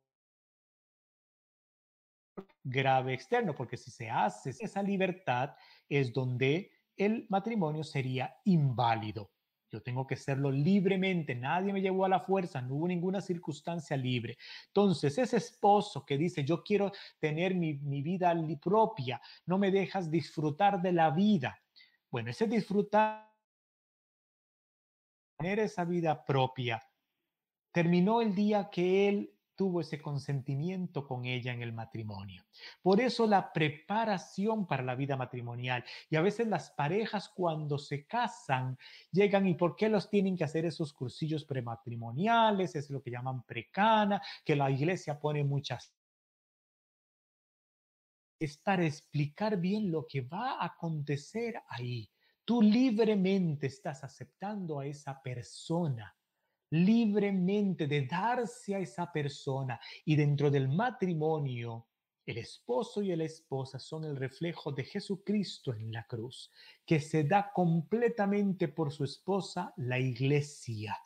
grave externo, porque si se hace esa libertad es donde el matrimonio sería inválido. Yo tengo que serlo libremente, nadie me llevó a la fuerza, no hubo ninguna circunstancia libre. Entonces, ese esposo que dice, yo quiero tener mi, mi vida propia, no me dejas disfrutar de la vida. Bueno, ese disfrutar, tener esa vida propia, terminó el día que él tuvo ese consentimiento con ella en el matrimonio. Por eso la preparación para la vida matrimonial y a veces las parejas cuando se casan llegan y por qué los tienen que hacer esos cursillos prematrimoniales, es lo que llaman precana, que la iglesia pone muchas es para explicar bien lo que va a acontecer ahí. Tú libremente estás aceptando a esa persona libremente de darse a esa persona y dentro del matrimonio, el esposo y la esposa son el reflejo de Jesucristo en la cruz, que se da completamente por su esposa, la iglesia,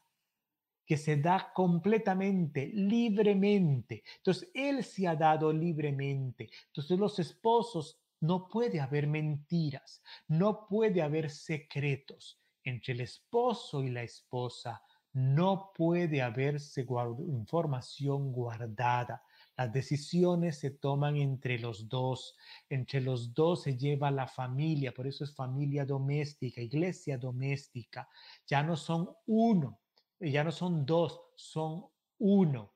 que se da completamente, libremente. Entonces, Él se ha dado libremente. Entonces, los esposos no puede haber mentiras, no puede haber secretos entre el esposo y la esposa no puede haberse información guardada. Las decisiones se toman entre los dos. Entre los dos se lleva la familia. Por eso es familia doméstica, iglesia doméstica. Ya no son uno, ya no son dos, son uno.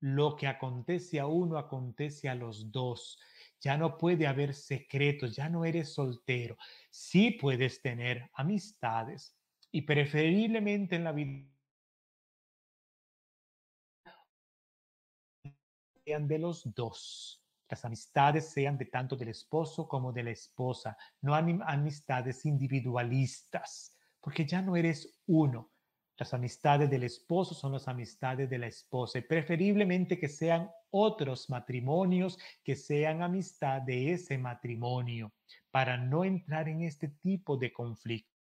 Lo que acontece a uno acontece a los dos. Ya no puede haber secretos, ya no eres soltero. Sí puedes tener amistades y preferiblemente en la vida de los dos. Las amistades sean de tanto del esposo como de la esposa, no amistades individualistas, porque ya no eres uno. Las amistades del esposo son las amistades de la esposa preferiblemente que sean otros matrimonios que sean amistad de ese matrimonio para no entrar en este tipo de conflicto.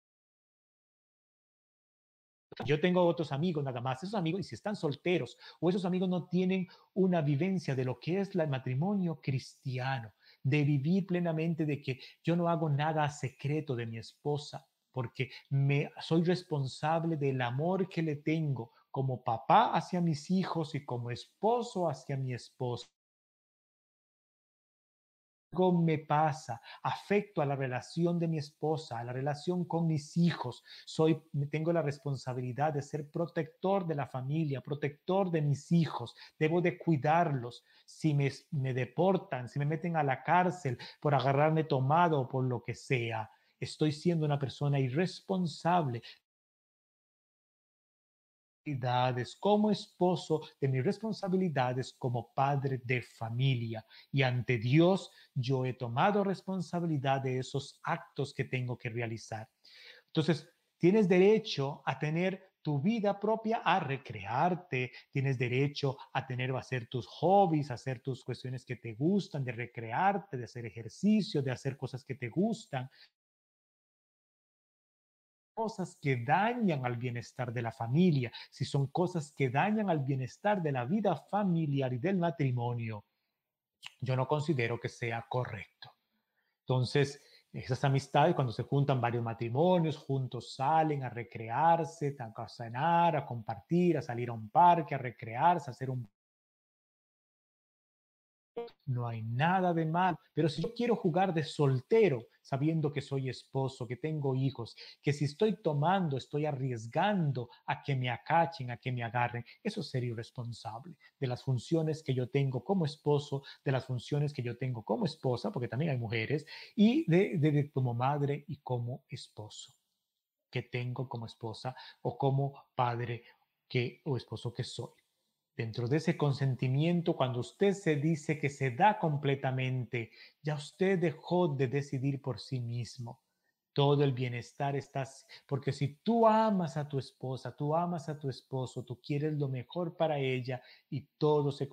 Yo tengo otros amigos nada más, esos amigos, y si están solteros o esos amigos no tienen una vivencia de lo que es el matrimonio cristiano, de vivir plenamente de que yo no hago nada secreto de mi esposa, porque me soy responsable del amor que le tengo como papá hacia mis hijos y como esposo hacia mi esposa algo me pasa, afecto a la relación de mi esposa, a la relación con mis hijos. Soy, tengo la responsabilidad de ser protector de la familia, protector de mis hijos. Debo de cuidarlos. Si me, me deportan, si me meten a la cárcel por agarrarme tomado o por lo que sea, estoy siendo una persona irresponsable como esposo, de mis responsabilidades como padre de familia. Y ante Dios yo he tomado responsabilidad de esos actos que tengo que realizar. Entonces, tienes derecho a tener tu vida propia, a recrearte, tienes derecho a tener, a hacer tus hobbies, a hacer tus cuestiones que te gustan, de recrearte, de hacer ejercicio, de hacer cosas que te gustan, cosas que dañan al bienestar de la familia, si son cosas que dañan al bienestar de la vida familiar y del matrimonio, yo no considero que sea correcto. Entonces, esas amistades, cuando se juntan varios matrimonios, juntos salen a recrearse, a cenar, a compartir, a salir a un parque, a recrearse, a hacer un no hay nada de mal. Pero si yo quiero jugar de soltero, sabiendo que soy esposo, que tengo hijos, que si estoy tomando, estoy arriesgando a que me acachen, a que me agarren, eso sería irresponsable de las funciones que yo tengo como esposo, de las funciones que yo tengo como esposa, porque también hay mujeres, y de, de como madre y como esposo que tengo como esposa o como padre que o esposo que soy dentro de ese consentimiento, cuando usted se dice que se da completamente, ya usted dejó de decidir por sí mismo. Todo el bienestar está, porque si tú amas a tu esposa, tú amas a tu esposo, tú quieres lo mejor para ella y todo se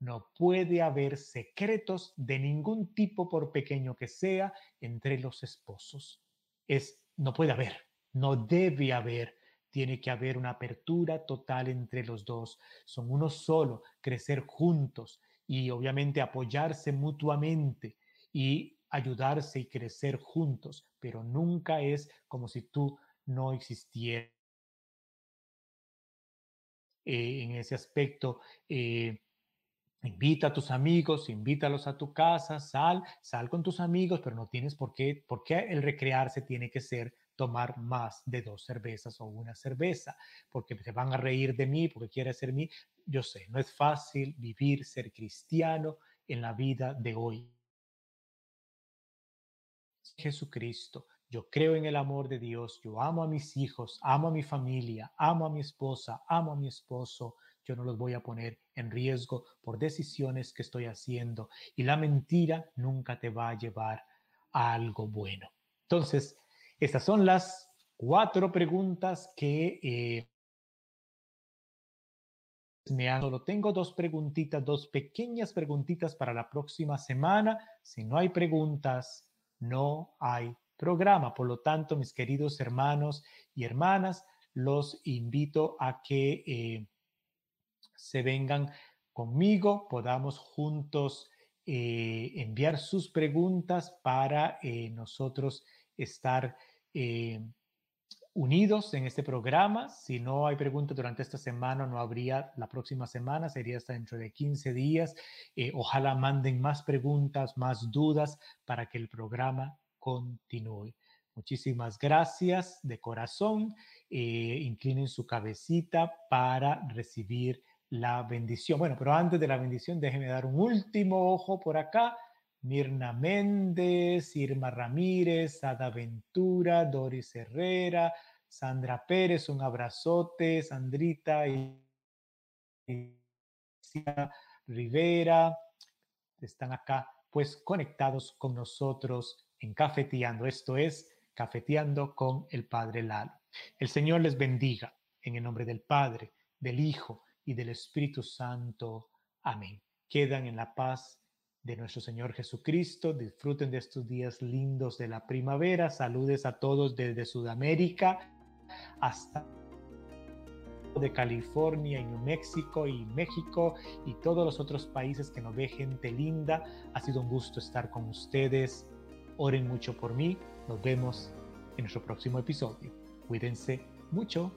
no puede haber secretos de ningún tipo, por pequeño que sea, entre los esposos. Es, no puede haber, no debe haber tiene que haber una apertura total entre los dos. Son uno solo, crecer juntos y obviamente apoyarse mutuamente y ayudarse y crecer juntos, pero nunca es como si tú no existieras. Eh, en ese aspecto, eh, invita a tus amigos, invítalos a tu casa, sal, sal con tus amigos, pero no tienes por qué, por qué el recrearse tiene que ser tomar más de dos cervezas o una cerveza, porque se van a reír de mí, porque quiere ser mí. Yo sé, no es fácil vivir, ser cristiano en la vida de hoy. Jesucristo, yo creo en el amor de Dios, yo amo a mis hijos, amo a mi familia, amo a mi esposa, amo a mi esposo, yo no los voy a poner en riesgo por decisiones que estoy haciendo y la mentira nunca te va a llevar a algo bueno. Entonces, estas son las cuatro preguntas que eh, me han... Solo tengo dos preguntitas, dos pequeñas preguntitas para la próxima semana. Si no hay preguntas, no hay programa. Por lo tanto, mis queridos hermanos y hermanas, los invito a que eh, se vengan conmigo, podamos juntos eh, enviar sus preguntas para nosotros estar eh, unidos en este programa. Si no hay preguntas durante esta semana, no habría la próxima semana, sería hasta dentro de 15 días. Eh, ojalá manden más preguntas, más dudas para que el programa continúe. Muchísimas gracias de corazón. Eh, inclinen su cabecita para recibir la bendición. Bueno, pero antes de la bendición, déjenme dar un último ojo por acá Mirna Méndez, Irma Ramírez, Ada Ventura, Doris Herrera, Sandra Pérez, un abrazote, Sandrita y Rivera, están acá pues conectados con nosotros en Cafeteando. Esto es Cafeteando con el Padre Lalo. El Señor les bendiga en el nombre del Padre, del Hijo y del Espíritu Santo. Amén. Quedan en la paz de nuestro Señor Jesucristo. Disfruten de estos días lindos de la primavera. Saludes a todos desde Sudamérica hasta de California y New México y México y todos los otros países que nos ve gente linda. Ha sido un gusto estar con ustedes. Oren mucho por mí. Nos vemos en nuestro próximo episodio. Cuídense mucho.